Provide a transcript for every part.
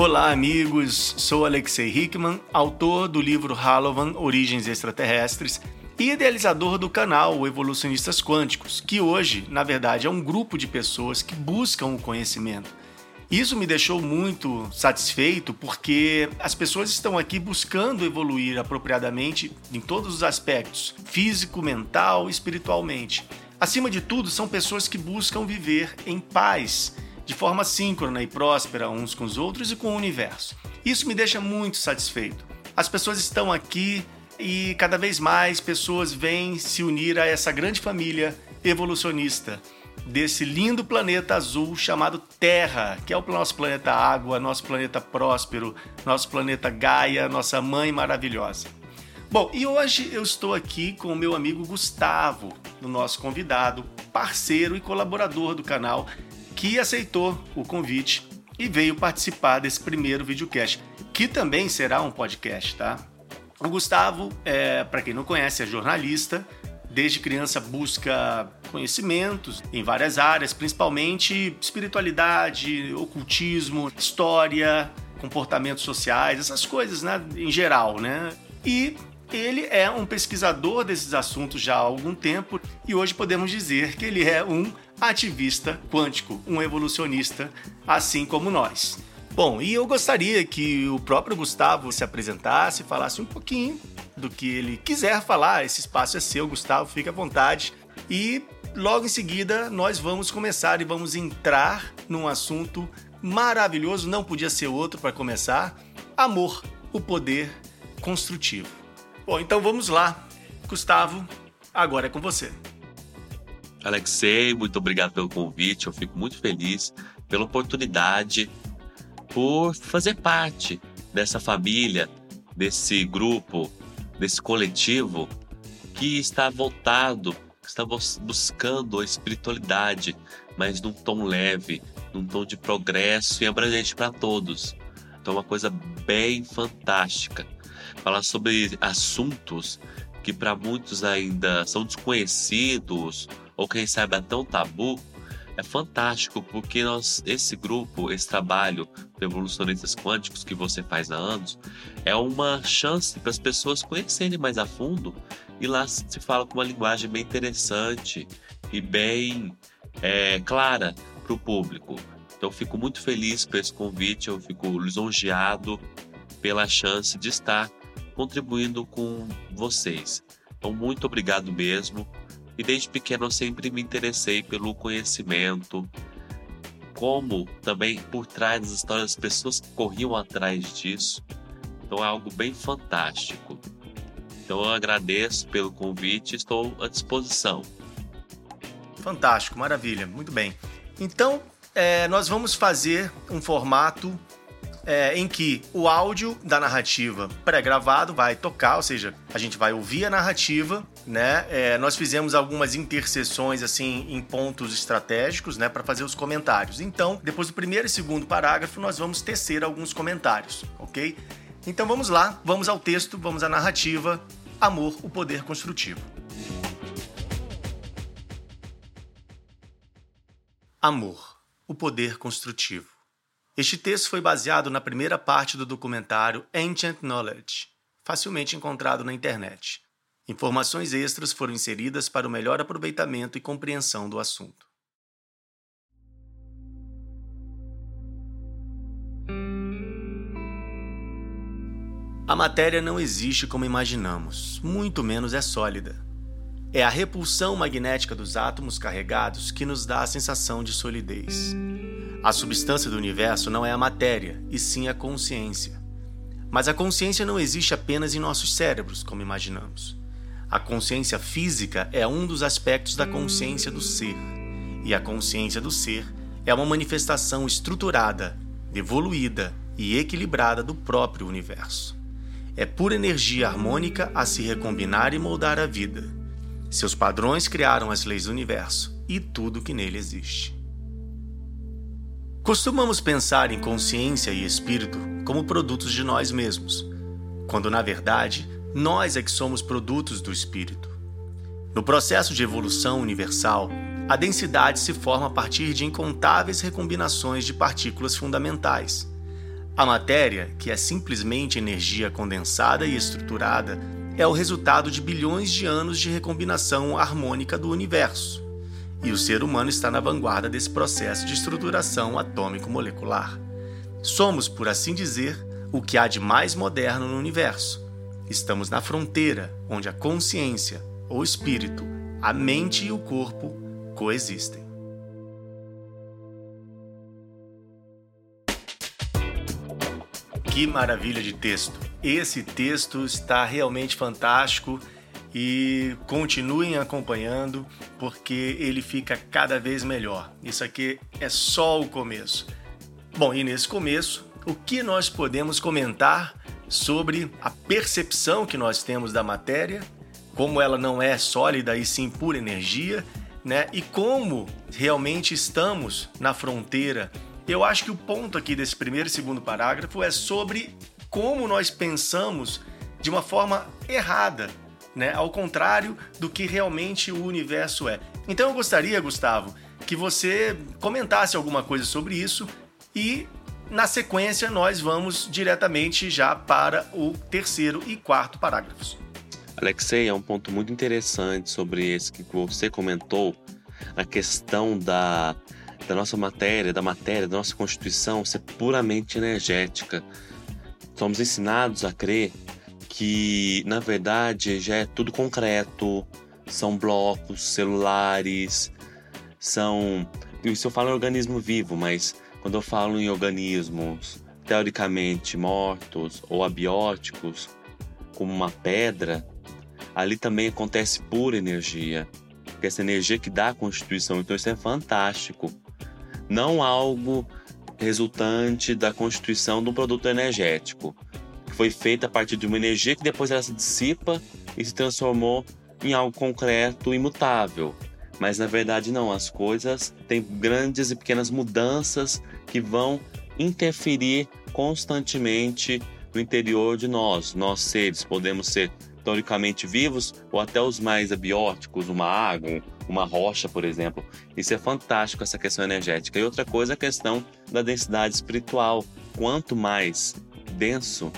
Olá, amigos. Sou Alexei Hickman, autor do livro Halovan Origens Extraterrestres e idealizador do canal Evolucionistas Quânticos, que hoje, na verdade, é um grupo de pessoas que buscam o conhecimento. Isso me deixou muito satisfeito porque as pessoas estão aqui buscando evoluir apropriadamente em todos os aspectos, físico, mental, espiritualmente. Acima de tudo, são pessoas que buscam viver em paz, de forma síncrona e próspera uns com os outros e com o universo. Isso me deixa muito satisfeito. As pessoas estão aqui e cada vez mais pessoas vêm se unir a essa grande família evolucionista desse lindo planeta azul chamado Terra, que é o nosso planeta Água, nosso planeta próspero, nosso planeta Gaia, nossa mãe maravilhosa. Bom, e hoje eu estou aqui com o meu amigo Gustavo, o nosso convidado, parceiro e colaborador do canal, que aceitou o convite e veio participar desse primeiro videocast, que também será um podcast, tá? O Gustavo, é, para quem não conhece, é jornalista, desde criança busca conhecimentos em várias áreas, principalmente espiritualidade, ocultismo, história, comportamentos sociais, essas coisas, né, em geral, né? E ele é um pesquisador desses assuntos já há algum tempo e hoje podemos dizer que ele é um ativista quântico, um evolucionista, assim como nós. Bom, e eu gostaria que o próprio Gustavo se apresentasse, falasse um pouquinho do que ele quiser falar. Esse espaço é seu, Gustavo, fique à vontade. E logo em seguida nós vamos começar e vamos entrar num assunto maravilhoso, não podia ser outro para começar: amor, o poder construtivo. Bom, então vamos lá. Gustavo, agora é com você. Alexei, muito obrigado pelo convite. Eu fico muito feliz pela oportunidade, por fazer parte dessa família, desse grupo desse coletivo que está voltado, que está buscando a espiritualidade, mas num tom leve, num tom de progresso e abrangente para todos. Então, é uma coisa bem fantástica. Falar sobre assuntos que para muitos ainda são desconhecidos ou quem sabe é tão tabu, é fantástico porque nós, esse grupo, esse trabalho de evolucionistas quânticos que você faz há anos, é uma chance para as pessoas conhecerem mais a fundo e lá se fala com uma linguagem bem interessante e bem é, clara para o público. Então, fico muito feliz por esse convite, eu fico lisonjeado pela chance de estar contribuindo com vocês. Então, muito obrigado mesmo. E desde pequeno eu sempre me interessei pelo conhecimento, como também por trás das histórias das pessoas que corriam atrás disso. Então é algo bem fantástico. Então eu agradeço pelo convite estou à disposição. Fantástico, maravilha, muito bem. Então é, nós vamos fazer um formato é, em que o áudio da narrativa pré-gravado vai tocar, ou seja, a gente vai ouvir a narrativa, né? É, nós fizemos algumas interseções assim em pontos estratégicos, né, para fazer os comentários. Então, depois do primeiro e segundo parágrafo, nós vamos tecer alguns comentários, ok? Então vamos lá, vamos ao texto, vamos à narrativa. Amor, o poder construtivo. Amor, o poder construtivo. Este texto foi baseado na primeira parte do documentário Ancient Knowledge, facilmente encontrado na internet. Informações extras foram inseridas para o melhor aproveitamento e compreensão do assunto. A matéria não existe como imaginamos, muito menos é sólida. É a repulsão magnética dos átomos carregados que nos dá a sensação de solidez. A substância do universo não é a matéria, e sim a consciência. Mas a consciência não existe apenas em nossos cérebros, como imaginamos. A consciência física é um dos aspectos da consciência do ser, e a consciência do ser é uma manifestação estruturada, evoluída e equilibrada do próprio universo. É pura energia harmônica a se recombinar e moldar a vida. Seus padrões criaram as leis do universo e tudo que nele existe. Costumamos pensar em consciência e espírito como produtos de nós mesmos, quando na verdade nós é que somos produtos do espírito. No processo de evolução universal, a densidade se forma a partir de incontáveis recombinações de partículas fundamentais. A matéria, que é simplesmente energia condensada e estruturada, é o resultado de bilhões de anos de recombinação harmônica do universo. E o ser humano está na vanguarda desse processo de estruturação atômico-molecular. Somos, por assim dizer, o que há de mais moderno no universo. Estamos na fronteira onde a consciência, o espírito, a mente e o corpo coexistem. Que maravilha de texto! Esse texto está realmente fantástico e continuem acompanhando porque ele fica cada vez melhor. Isso aqui é só o começo. Bom, e nesse começo, o que nós podemos comentar sobre a percepção que nós temos da matéria, como ela não é sólida e sim pura energia, né? E como realmente estamos na fronteira eu acho que o ponto aqui desse primeiro e segundo parágrafo é sobre como nós pensamos de uma forma errada, né? Ao contrário do que realmente o universo é. Então eu gostaria, Gustavo, que você comentasse alguma coisa sobre isso e na sequência nós vamos diretamente já para o terceiro e quarto parágrafos. Alexei, é um ponto muito interessante sobre esse que você comentou, a questão da da nossa matéria, da matéria, da nossa constituição ser puramente energética. Somos ensinados a crer que, na verdade, já é tudo concreto, são blocos celulares, são. Isso eu falo em organismo vivo, mas quando eu falo em organismos teoricamente mortos ou abióticos, como uma pedra, ali também acontece pura energia. Essa energia que dá a constituição. Então isso é fantástico não algo resultante da constituição de um produto energético, que foi feito a partir de uma energia que depois ela se dissipa e se transformou em algo concreto imutável. Mas na verdade não, as coisas têm grandes e pequenas mudanças que vão interferir constantemente no interior de nós. Nós seres podemos ser teoricamente vivos ou até os mais abióticos, uma água, uma rocha, por exemplo. Isso é fantástico, essa questão energética. E outra coisa é a questão da densidade espiritual. Quanto mais denso,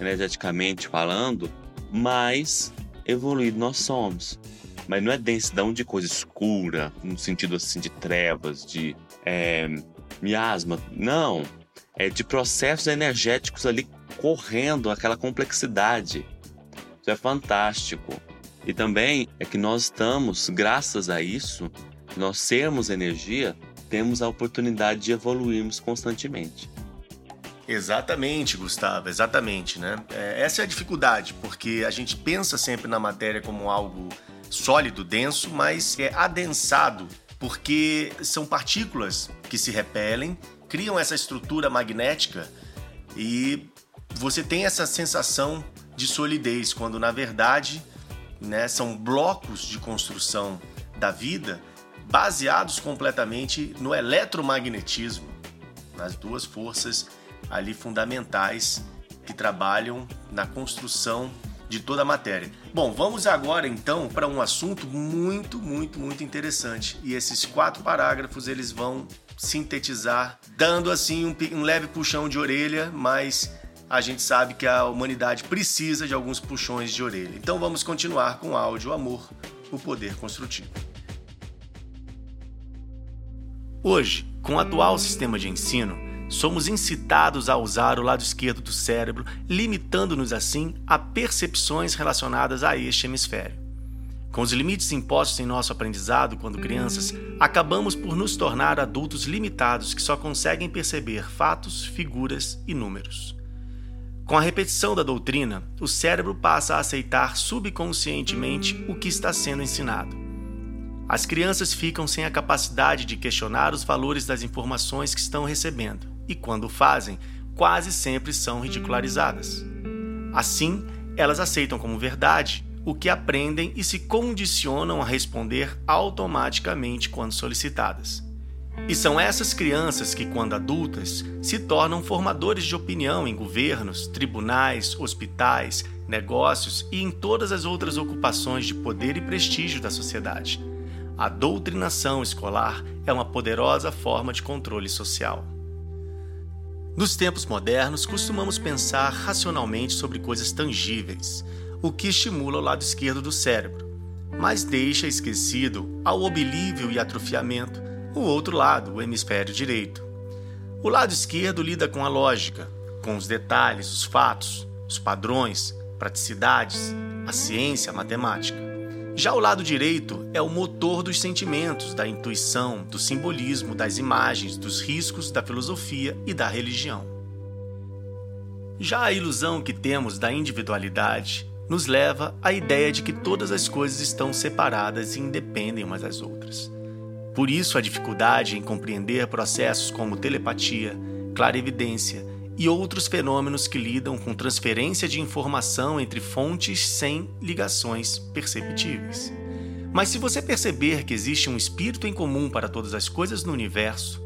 energeticamente falando, mais evoluído nós somos. Mas não é densidão de coisa escura, no sentido assim de trevas, de é, miasma. Não. É de processos energéticos ali correndo aquela complexidade. Isso é fantástico. E também é que nós estamos, graças a isso, nós sermos energia, temos a oportunidade de evoluirmos constantemente. Exatamente, Gustavo, exatamente, né? É, essa é a dificuldade, porque a gente pensa sempre na matéria como algo sólido, denso, mas é adensado, porque são partículas que se repelem, criam essa estrutura magnética e você tem essa sensação de solidez, quando na verdade né? São blocos de construção da vida baseados completamente no eletromagnetismo, nas duas forças ali fundamentais que trabalham na construção de toda a matéria. Bom, vamos agora então para um assunto muito, muito, muito interessante. E esses quatro parágrafos eles vão sintetizar, dando assim um, um leve puxão de orelha, mas a gente sabe que a humanidade precisa de alguns puxões de orelha. Então vamos continuar com o áudio Amor, o poder construtivo. Hoje, com o atual sistema de ensino, somos incitados a usar o lado esquerdo do cérebro, limitando-nos assim a percepções relacionadas a este hemisfério. Com os limites impostos em nosso aprendizado quando crianças, acabamos por nos tornar adultos limitados que só conseguem perceber fatos, figuras e números. Com a repetição da doutrina, o cérebro passa a aceitar subconscientemente o que está sendo ensinado. As crianças ficam sem a capacidade de questionar os valores das informações que estão recebendo, e quando fazem, quase sempre são ridicularizadas. Assim, elas aceitam como verdade o que aprendem e se condicionam a responder automaticamente quando solicitadas. E são essas crianças que, quando adultas, se tornam formadores de opinião em governos, tribunais, hospitais, negócios e em todas as outras ocupações de poder e prestígio da sociedade. A doutrinação escolar é uma poderosa forma de controle social. Nos tempos modernos, costumamos pensar racionalmente sobre coisas tangíveis, o que estimula o lado esquerdo do cérebro, mas deixa esquecido, ao oblívio e atrofiamento, o outro lado, o hemisfério direito. O lado esquerdo lida com a lógica, com os detalhes, os fatos, os padrões, praticidades, a ciência, a matemática. Já o lado direito é o motor dos sentimentos, da intuição, do simbolismo, das imagens, dos riscos, da filosofia e da religião. Já a ilusão que temos da individualidade nos leva à ideia de que todas as coisas estão separadas e independem umas das outras. Por isso, a dificuldade em compreender processos como telepatia, clarevidência e outros fenômenos que lidam com transferência de informação entre fontes sem ligações perceptíveis. Mas se você perceber que existe um espírito em comum para todas as coisas no universo,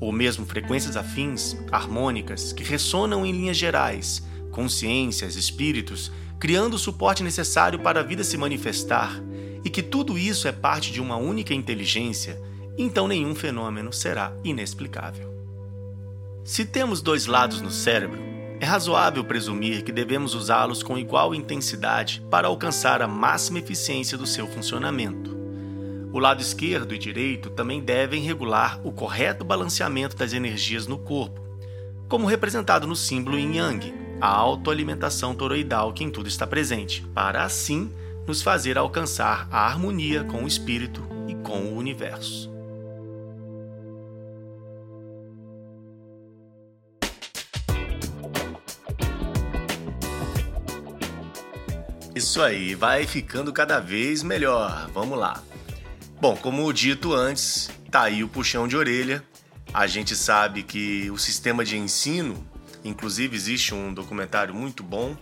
ou mesmo frequências afins, harmônicas, que ressonam em linhas gerais, consciências, espíritos, criando o suporte necessário para a vida se manifestar, e que tudo isso é parte de uma única inteligência, então nenhum fenômeno será inexplicável. Se temos dois lados no cérebro, é razoável presumir que devemos usá-los com igual intensidade para alcançar a máxima eficiência do seu funcionamento. O lado esquerdo e direito também devem regular o correto balanceamento das energias no corpo, como representado no símbolo Yin Yang, a autoalimentação toroidal que em tudo está presente, para assim nos fazer alcançar a harmonia com o espírito e com o universo. Isso aí, vai ficando cada vez melhor. Vamos lá. Bom, como dito antes, tá aí o puxão de orelha. A gente sabe que o sistema de ensino, inclusive existe um documentário muito bom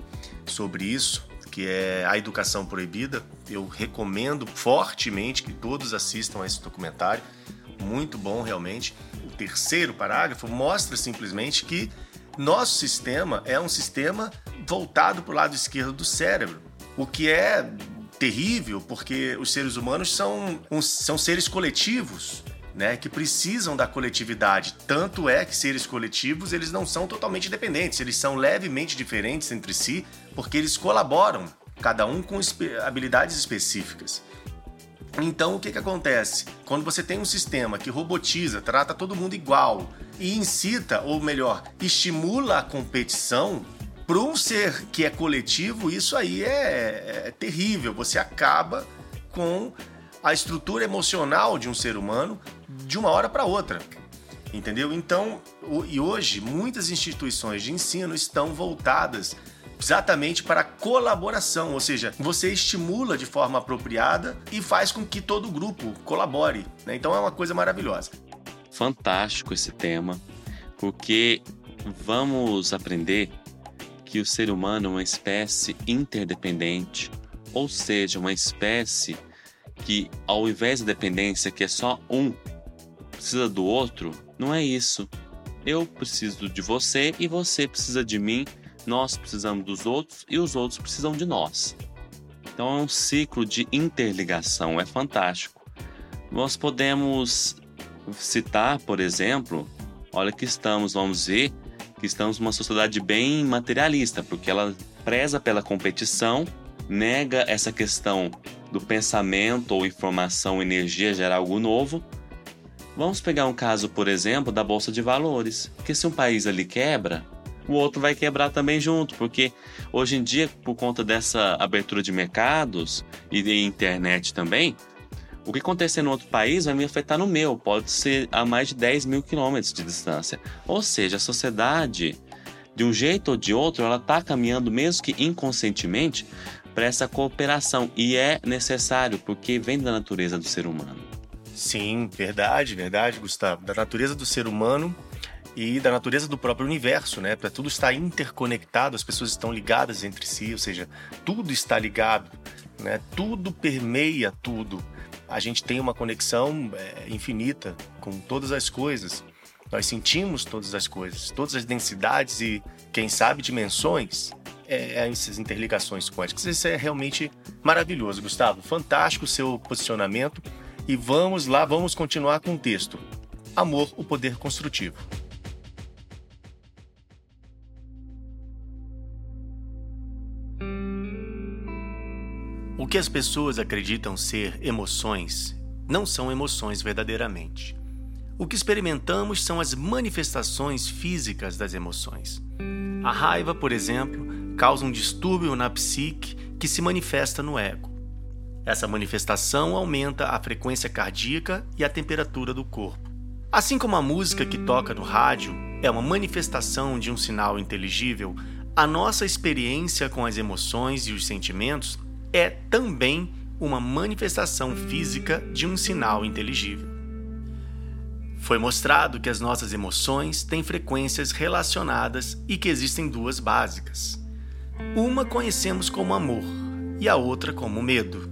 sobre isso, que é A Educação Proibida. Eu recomendo fortemente que todos assistam a esse documentário. Muito bom, realmente. O terceiro parágrafo mostra simplesmente que nosso sistema é um sistema voltado para o lado esquerdo do cérebro, o que é terrível porque os seres humanos são, são seres coletivos. Né, que precisam da coletividade. Tanto é que seres coletivos eles não são totalmente dependentes, eles são levemente diferentes entre si, porque eles colaboram, cada um com habilidades específicas. Então, o que, que acontece? Quando você tem um sistema que robotiza, trata todo mundo igual e incita, ou melhor, estimula a competição, para um ser que é coletivo, isso aí é, é terrível. Você acaba com a estrutura emocional de um ser humano de uma hora para outra. Entendeu? Então, e hoje, muitas instituições de ensino estão voltadas exatamente para colaboração, ou seja, você estimula de forma apropriada e faz com que todo o grupo colabore. Né? Então é uma coisa maravilhosa. Fantástico esse tema, porque vamos aprender que o ser humano é uma espécie interdependente, ou seja, uma espécie que, ao invés da dependência, que é só um precisa do outro, não é isso. Eu preciso de você e você precisa de mim nós precisamos dos outros e os outros precisam de nós. Então é um ciclo de interligação, é fantástico. Nós podemos citar, por exemplo, olha que estamos, vamos ver que estamos numa sociedade bem materialista, porque ela preza pela competição, nega essa questão do pensamento ou informação, energia gerar algo novo. Vamos pegar um caso, por exemplo, da bolsa de valores, porque se um país ali quebra, o outro vai quebrar também junto, porque hoje em dia, por conta dessa abertura de mercados e de internet também, o que acontecer no outro país vai me afetar no meu, pode ser a mais de 10 mil quilômetros de distância. Ou seja, a sociedade, de um jeito ou de outro, ela está caminhando, mesmo que inconscientemente, para essa cooperação. E é necessário, porque vem da natureza do ser humano. Sim, verdade, verdade, Gustavo. Da natureza do ser humano e da natureza do próprio universo, né? Tudo estar interconectado, as pessoas estão ligadas entre si, ou seja, tudo está ligado, né? Tudo permeia tudo. A gente tem uma conexão é, infinita com todas as coisas. Nós sentimos todas as coisas, todas as densidades e, quem sabe, dimensões. É, é essas interligações quânticas. Isso é realmente maravilhoso, Gustavo. Fantástico o seu posicionamento. E vamos lá, vamos continuar com o texto. Amor, o poder construtivo. O que as pessoas acreditam ser emoções não são emoções verdadeiramente. O que experimentamos são as manifestações físicas das emoções. A raiva, por exemplo, causa um distúrbio na psique que se manifesta no ego. Essa manifestação aumenta a frequência cardíaca e a temperatura do corpo. Assim como a música que toca no rádio é uma manifestação de um sinal inteligível, a nossa experiência com as emoções e os sentimentos é também uma manifestação física de um sinal inteligível. Foi mostrado que as nossas emoções têm frequências relacionadas e que existem duas básicas. Uma conhecemos como amor e a outra como medo.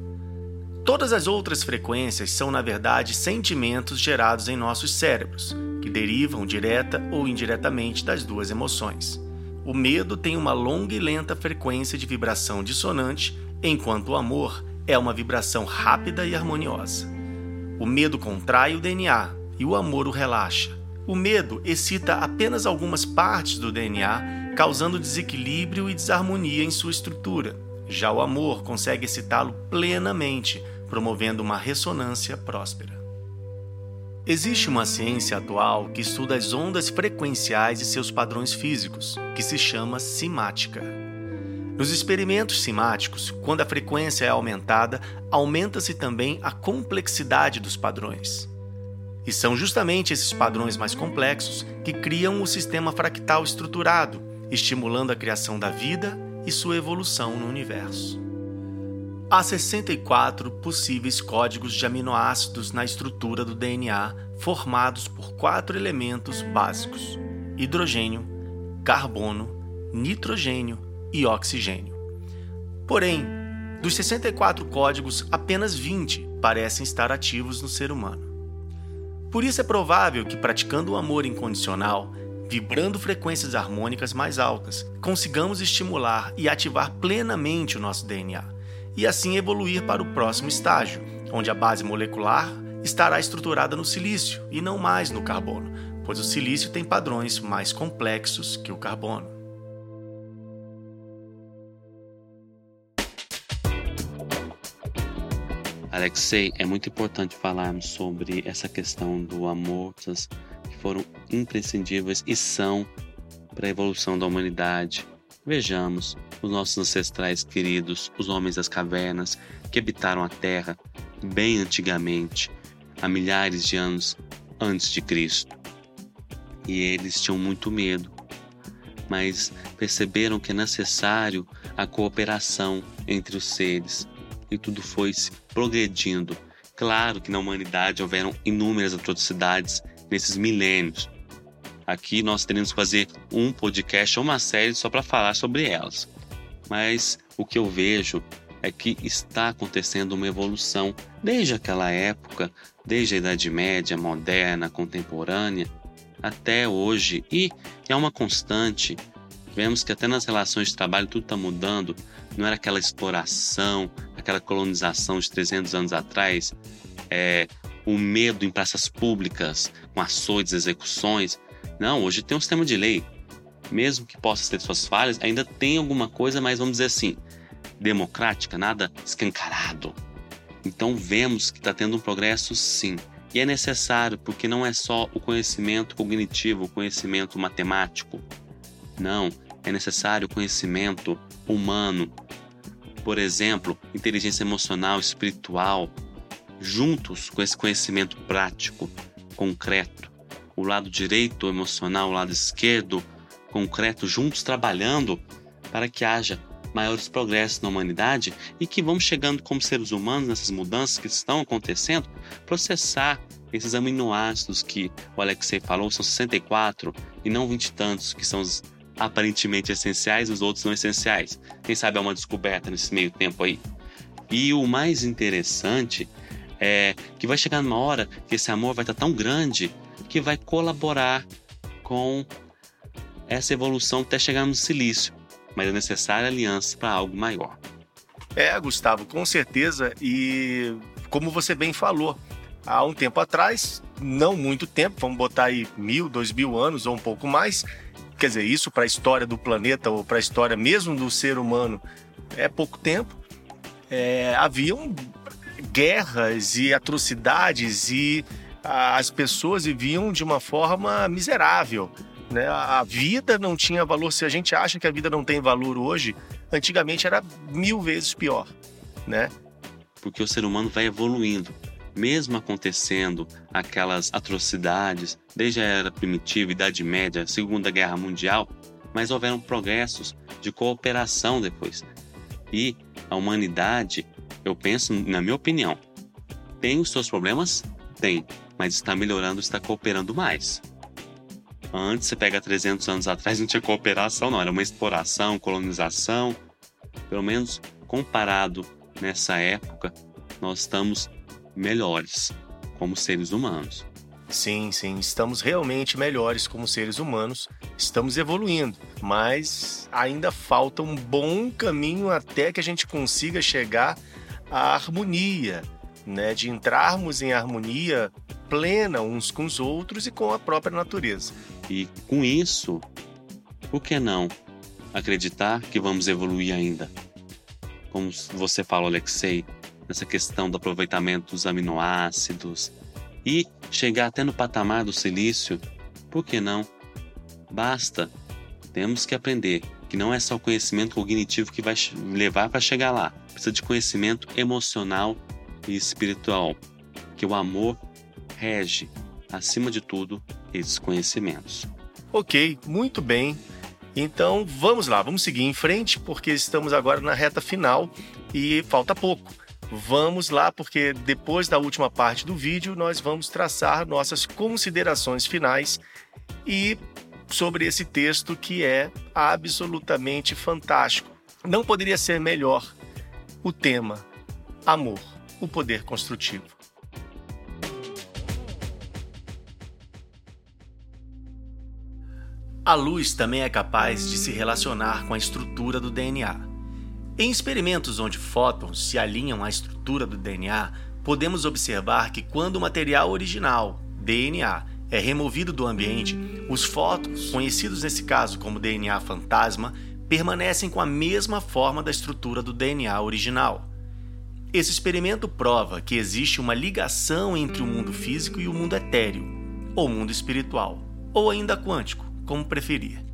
Todas as outras frequências são, na verdade, sentimentos gerados em nossos cérebros, que derivam direta ou indiretamente das duas emoções. O medo tem uma longa e lenta frequência de vibração dissonante, enquanto o amor é uma vibração rápida e harmoniosa. O medo contrai o DNA e o amor o relaxa. O medo excita apenas algumas partes do DNA, causando desequilíbrio e desarmonia em sua estrutura. Já o amor consegue excitá-lo plenamente, promovendo uma ressonância próspera. Existe uma ciência atual que estuda as ondas frequenciais e seus padrões físicos, que se chama simática. Nos experimentos simáticos, quando a frequência é aumentada, aumenta-se também a complexidade dos padrões. E são justamente esses padrões mais complexos que criam o sistema fractal estruturado, estimulando a criação da vida e sua evolução no universo. Há 64 possíveis códigos de aminoácidos na estrutura do DNA, formados por quatro elementos básicos: hidrogênio, carbono, nitrogênio e oxigênio. Porém, dos 64 códigos, apenas 20 parecem estar ativos no ser humano. Por isso é provável que, praticando o amor incondicional, vibrando frequências harmônicas mais altas, consigamos estimular e ativar plenamente o nosso DNA, e assim evoluir para o próximo estágio, onde a base molecular estará estruturada no silício e não mais no carbono, pois o silício tem padrões mais complexos que o carbono. Alexei, é muito importante falarmos sobre essa questão do amor, que foram imprescindíveis e são para a evolução da humanidade. Vejamos os nossos ancestrais queridos, os homens das cavernas, que habitaram a Terra bem antigamente, há milhares de anos antes de Cristo. E eles tinham muito medo, mas perceberam que é necessário a cooperação entre os seres e tudo foi se progredindo. Claro que na humanidade houveram inúmeras atrocidades nesses milênios. Aqui nós teremos que fazer um podcast ou uma série só para falar sobre elas. Mas o que eu vejo é que está acontecendo uma evolução desde aquela época, desde a Idade Média, moderna, contemporânea, até hoje. E é uma constante. Vemos que até nas relações de trabalho tudo está mudando. Não era aquela exploração, aquela colonização de 300 anos atrás, é, o medo em praças públicas, com ações, execuções. Não, hoje tem um sistema de lei. Mesmo que possa ter suas falhas, ainda tem alguma coisa, mas vamos dizer assim, democrática, nada escancarado. Então vemos que está tendo um progresso sim. E é necessário, porque não é só o conhecimento cognitivo, o conhecimento matemático. Não, é necessário o conhecimento humano, por exemplo, inteligência emocional, espiritual, juntos com esse conhecimento prático, concreto, o lado direito emocional, o lado esquerdo concreto, juntos trabalhando para que haja maiores progressos na humanidade e que vamos chegando como seres humanos nessas mudanças que estão acontecendo, processar esses aminoácidos que o Alexei falou, são 64 e não 20 e tantos, que são os aparentemente essenciais e os outros não essenciais. Quem sabe é uma descoberta nesse meio tempo aí. E o mais interessante é que vai chegar numa hora que esse amor vai estar tão grande que vai colaborar com essa evolução até chegar no silício. Mas é necessária aliança para algo maior. É, Gustavo, com certeza. E como você bem falou, há um tempo atrás, não muito tempo, vamos botar aí mil, dois mil anos ou um pouco mais, Quer dizer, isso para a história do planeta ou para a história mesmo do ser humano é pouco tempo. é, haviam guerras e atrocidades e as pessoas viviam de uma forma miserável. Né? A vida não tinha valor. Se a gente acha que a vida não tem valor hoje, antigamente era mil vezes pior. Né? Porque o ser humano vai evoluindo. Mesmo acontecendo aquelas atrocidades, desde a era primitiva, Idade Média, Segunda Guerra Mundial, mas houveram progressos de cooperação depois. E a humanidade, eu penso, na minha opinião, tem os seus problemas? Tem, mas está melhorando, está cooperando mais. Antes, você pega 300 anos atrás, não tinha cooperação, não, era uma exploração, colonização. Pelo menos comparado nessa época, nós estamos melhores como seres humanos. Sim, sim, estamos realmente melhores como seres humanos, estamos evoluindo, mas ainda falta um bom caminho até que a gente consiga chegar à harmonia, né, de entrarmos em harmonia plena uns com os outros e com a própria natureza. E com isso, por que não acreditar que vamos evoluir ainda? Como você fala, Alexei, nessa questão do aproveitamento dos aminoácidos, e chegar até no patamar do silício, por que não? Basta. Temos que aprender que não é só o conhecimento cognitivo que vai levar para chegar lá. Precisa de conhecimento emocional e espiritual, que o amor rege, acima de tudo, esses conhecimentos. Ok, muito bem. Então vamos lá, vamos seguir em frente, porque estamos agora na reta final e falta pouco. Vamos lá, porque depois da última parte do vídeo, nós vamos traçar nossas considerações finais e sobre esse texto que é absolutamente fantástico. Não poderia ser melhor o tema: amor, o poder construtivo. A luz também é capaz de se relacionar com a estrutura do DNA. Em experimentos onde fótons se alinham à estrutura do DNA, podemos observar que quando o material original, DNA, é removido do ambiente, os fótons, conhecidos nesse caso como DNA fantasma, permanecem com a mesma forma da estrutura do DNA original. Esse experimento prova que existe uma ligação entre o mundo físico e o mundo etéreo, ou mundo espiritual, ou ainda quântico, como preferir.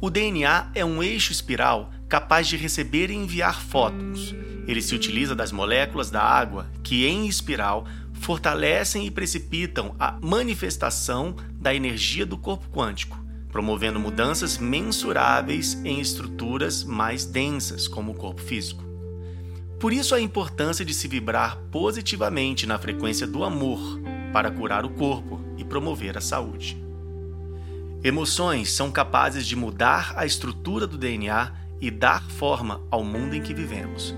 O DNA é um eixo espiral capaz de receber e enviar fótons. Ele se utiliza das moléculas da água, que em espiral fortalecem e precipitam a manifestação da energia do corpo quântico, promovendo mudanças mensuráveis em estruturas mais densas, como o corpo físico. Por isso a importância de se vibrar positivamente na frequência do amor para curar o corpo e promover a saúde. Emoções são capazes de mudar a estrutura do DNA e dar forma ao mundo em que vivemos.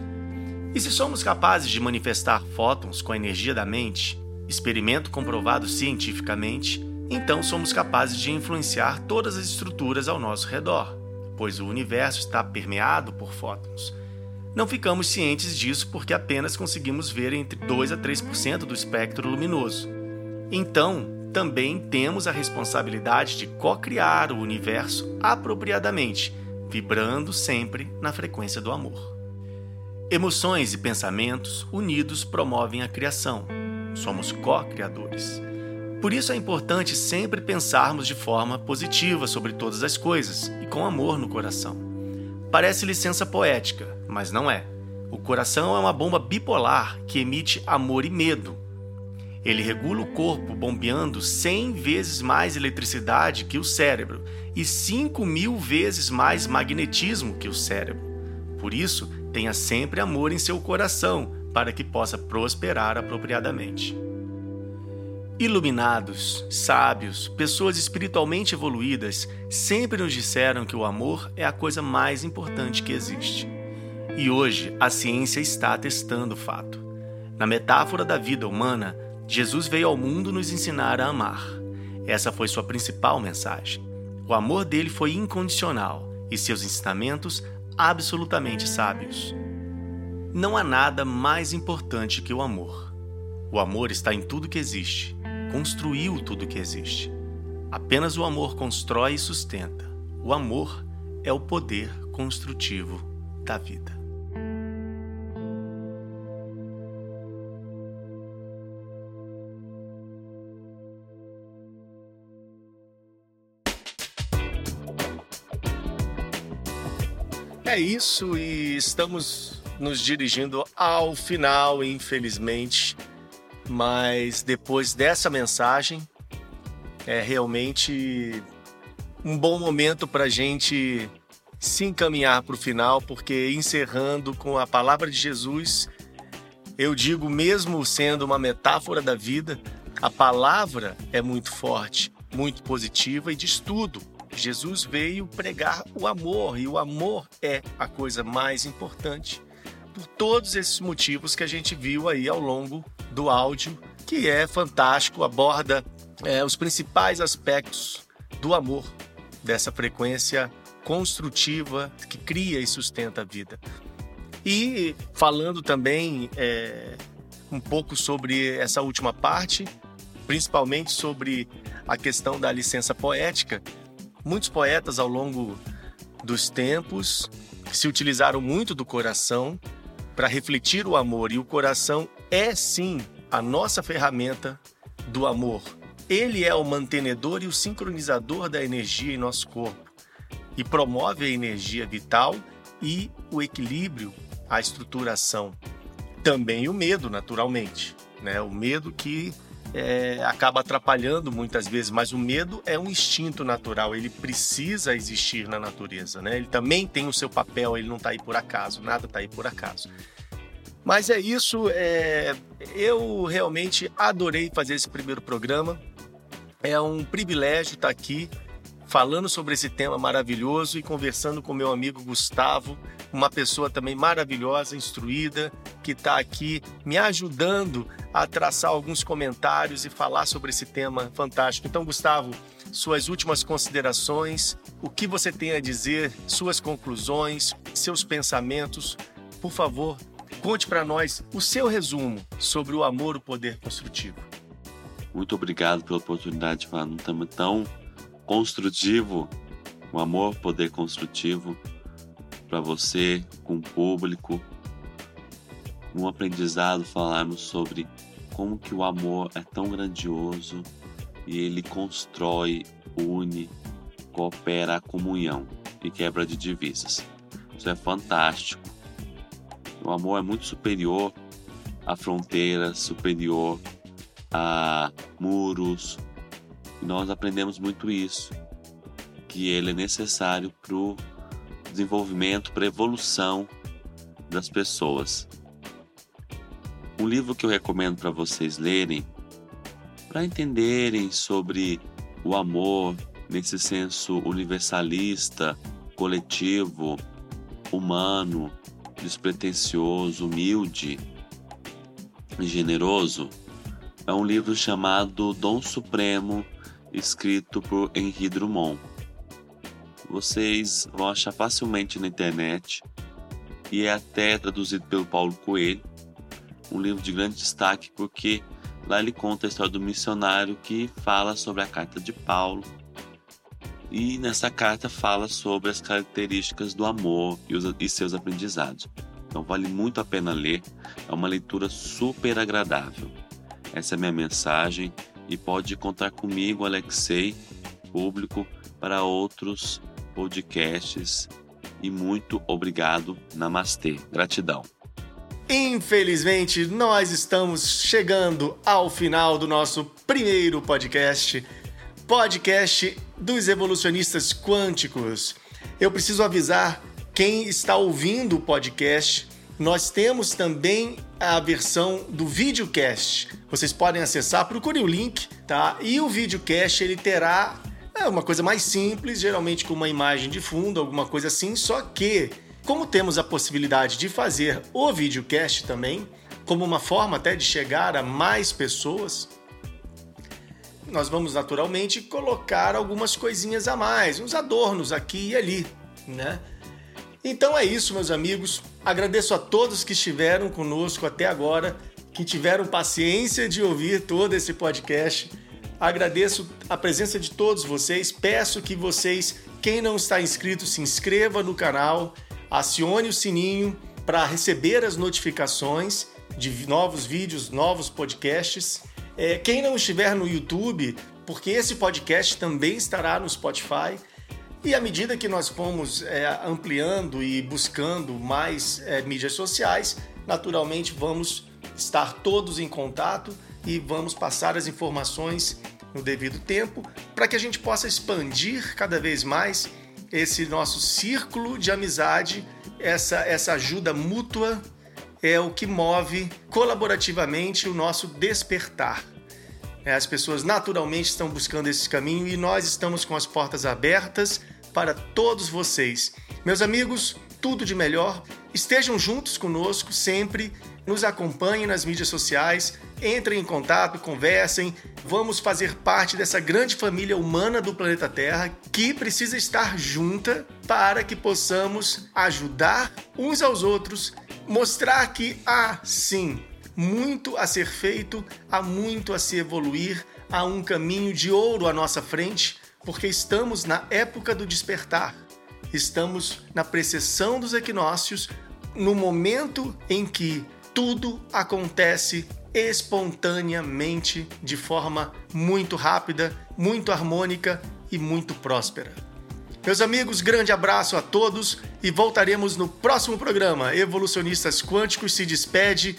E se somos capazes de manifestar fótons com a energia da mente, experimento comprovado cientificamente, então somos capazes de influenciar todas as estruturas ao nosso redor, pois o universo está permeado por fótons. Não ficamos cientes disso porque apenas conseguimos ver entre 2 a 3% do espectro luminoso. Então, também temos a responsabilidade de co-criar o universo apropriadamente vibrando sempre na frequência do amor. Emoções e pensamentos unidos promovem a criação. Somos co-criadores. Por isso é importante sempre pensarmos de forma positiva sobre todas as coisas e com amor no coração. Parece licença poética, mas não é. O coração é uma bomba bipolar que emite amor e medo. Ele regula o corpo bombeando 100 vezes mais eletricidade que o cérebro e 5 mil vezes mais magnetismo que o cérebro. Por isso, tenha sempre amor em seu coração para que possa prosperar apropriadamente. Iluminados, sábios, pessoas espiritualmente evoluídas sempre nos disseram que o amor é a coisa mais importante que existe. E hoje a ciência está atestando o fato. Na metáfora da vida humana, Jesus veio ao mundo nos ensinar a amar. Essa foi sua principal mensagem. O amor dele foi incondicional e seus ensinamentos absolutamente sábios. Não há nada mais importante que o amor. O amor está em tudo que existe, construiu tudo que existe. Apenas o amor constrói e sustenta. O amor é o poder construtivo da vida. Isso e estamos nos dirigindo ao final, infelizmente. Mas depois dessa mensagem, é realmente um bom momento para a gente se encaminhar para o final, porque encerrando com a palavra de Jesus, eu digo, mesmo sendo uma metáfora da vida, a palavra é muito forte, muito positiva e diz tudo. Jesus veio pregar o amor e o amor é a coisa mais importante por todos esses motivos que a gente viu aí ao longo do áudio, que é fantástico, aborda é, os principais aspectos do amor, dessa frequência construtiva que cria e sustenta a vida. E falando também é, um pouco sobre essa última parte, principalmente sobre a questão da licença poética, muitos poetas ao longo dos tempos se utilizaram muito do coração para refletir o amor, e o coração é sim a nossa ferramenta do amor. Ele é o mantenedor e o sincronizador da energia em nosso corpo e promove a energia vital e o equilíbrio, a estruturação. Também o medo, naturalmente. Né? O medo que é, acaba atrapalhando muitas vezes, mas o medo é um instinto natural, ele precisa existir na natureza, né? Ele também tem o seu papel, ele não está aí por acaso, nada está aí por acaso. Mas é isso, é, eu realmente adorei fazer esse primeiro programa. É um privilégio estar aqui falando sobre esse tema maravilhoso e conversando com meu amigo Gustavo, uma pessoa também maravilhosa, instruída, que está aqui me ajudando a traçar alguns comentários e falar sobre esse tema fantástico. Então, Gustavo, suas últimas considerações, o que você tem a dizer, suas conclusões, seus pensamentos, por favor, conte para nós o seu resumo sobre o amor, o poder construtivo. Muito obrigado pela oportunidade de falar num tema tão construtivo, o amor, poder construtivo para você, com o público, um aprendizado falarmos sobre como que o amor é tão grandioso e ele constrói, une, coopera a comunhão e quebra de divisas. Isso é fantástico. O amor é muito superior a fronteiras, superior a muros, e nós aprendemos muito isso, que ele é necessário para o desenvolvimento, para a evolução das pessoas. Um livro que eu recomendo para vocês lerem, para entenderem sobre o amor nesse senso universalista, coletivo, humano, despretensioso, humilde e generoso, é um livro chamado Dom Supremo escrito por Henri Drummond. Vocês vão achar facilmente na internet e é até traduzido pelo Paulo Coelho. Um livro de grande destaque porque lá ele conta a história do missionário que fala sobre a carta de Paulo. E nessa carta fala sobre as características do amor e, os, e seus aprendizados. Então vale muito a pena ler, é uma leitura super agradável. Essa é a minha mensagem e pode contar comigo, Alexei, público, para outros podcasts. E muito obrigado. Namastê. Gratidão. Infelizmente, nós estamos chegando ao final do nosso primeiro podcast, podcast dos evolucionistas quânticos. Eu preciso avisar quem está ouvindo o podcast nós temos também a versão do videocast. Vocês podem acessar, procure o link, tá? E o videocast ele terá é, uma coisa mais simples, geralmente com uma imagem de fundo, alguma coisa assim, só que como temos a possibilidade de fazer o videocast também, como uma forma até de chegar a mais pessoas, nós vamos naturalmente colocar algumas coisinhas a mais, uns adornos aqui e ali, né? Então é isso, meus amigos. Agradeço a todos que estiveram conosco até agora, que tiveram paciência de ouvir todo esse podcast. Agradeço a presença de todos vocês. Peço que vocês, quem não está inscrito, se inscreva no canal, acione o sininho para receber as notificações de novos vídeos, novos podcasts. É, quem não estiver no YouTube, porque esse podcast também estará no Spotify E à medida que nós fomos é, ampliando e buscando mais é, mídias sociais, naturalmente vamos estar todos em contato e vamos passar as informações no devido tempo para que a gente possa expandir cada vez mais esse nosso círculo de amizade, essa, essa ajuda mútua é o que move colaborativamente o nosso despertar. É, as pessoas naturalmente estão buscando esse caminho e nós estamos com as portas abertas para todos vocês. Meus amigos, tudo de melhor. Estejam juntos conosco sempre, nos acompanhem nas mídias sociais, entrem em contato, conversem. Vamos fazer parte dessa grande família humana do planeta Terra que precisa estar junta para que possamos ajudar uns aos outros, mostrar que há sim muito a ser feito, há muito a se evoluir, há um caminho de ouro à nossa frente, porque estamos na época do despertar. Estamos na precessão dos equinócios, no momento em que tudo acontece espontaneamente, de forma muito rápida, muito harmônica e muito próspera. Meus amigos, grande abraço a todos e voltaremos no próximo programa. Evolucionistas Quânticos se despede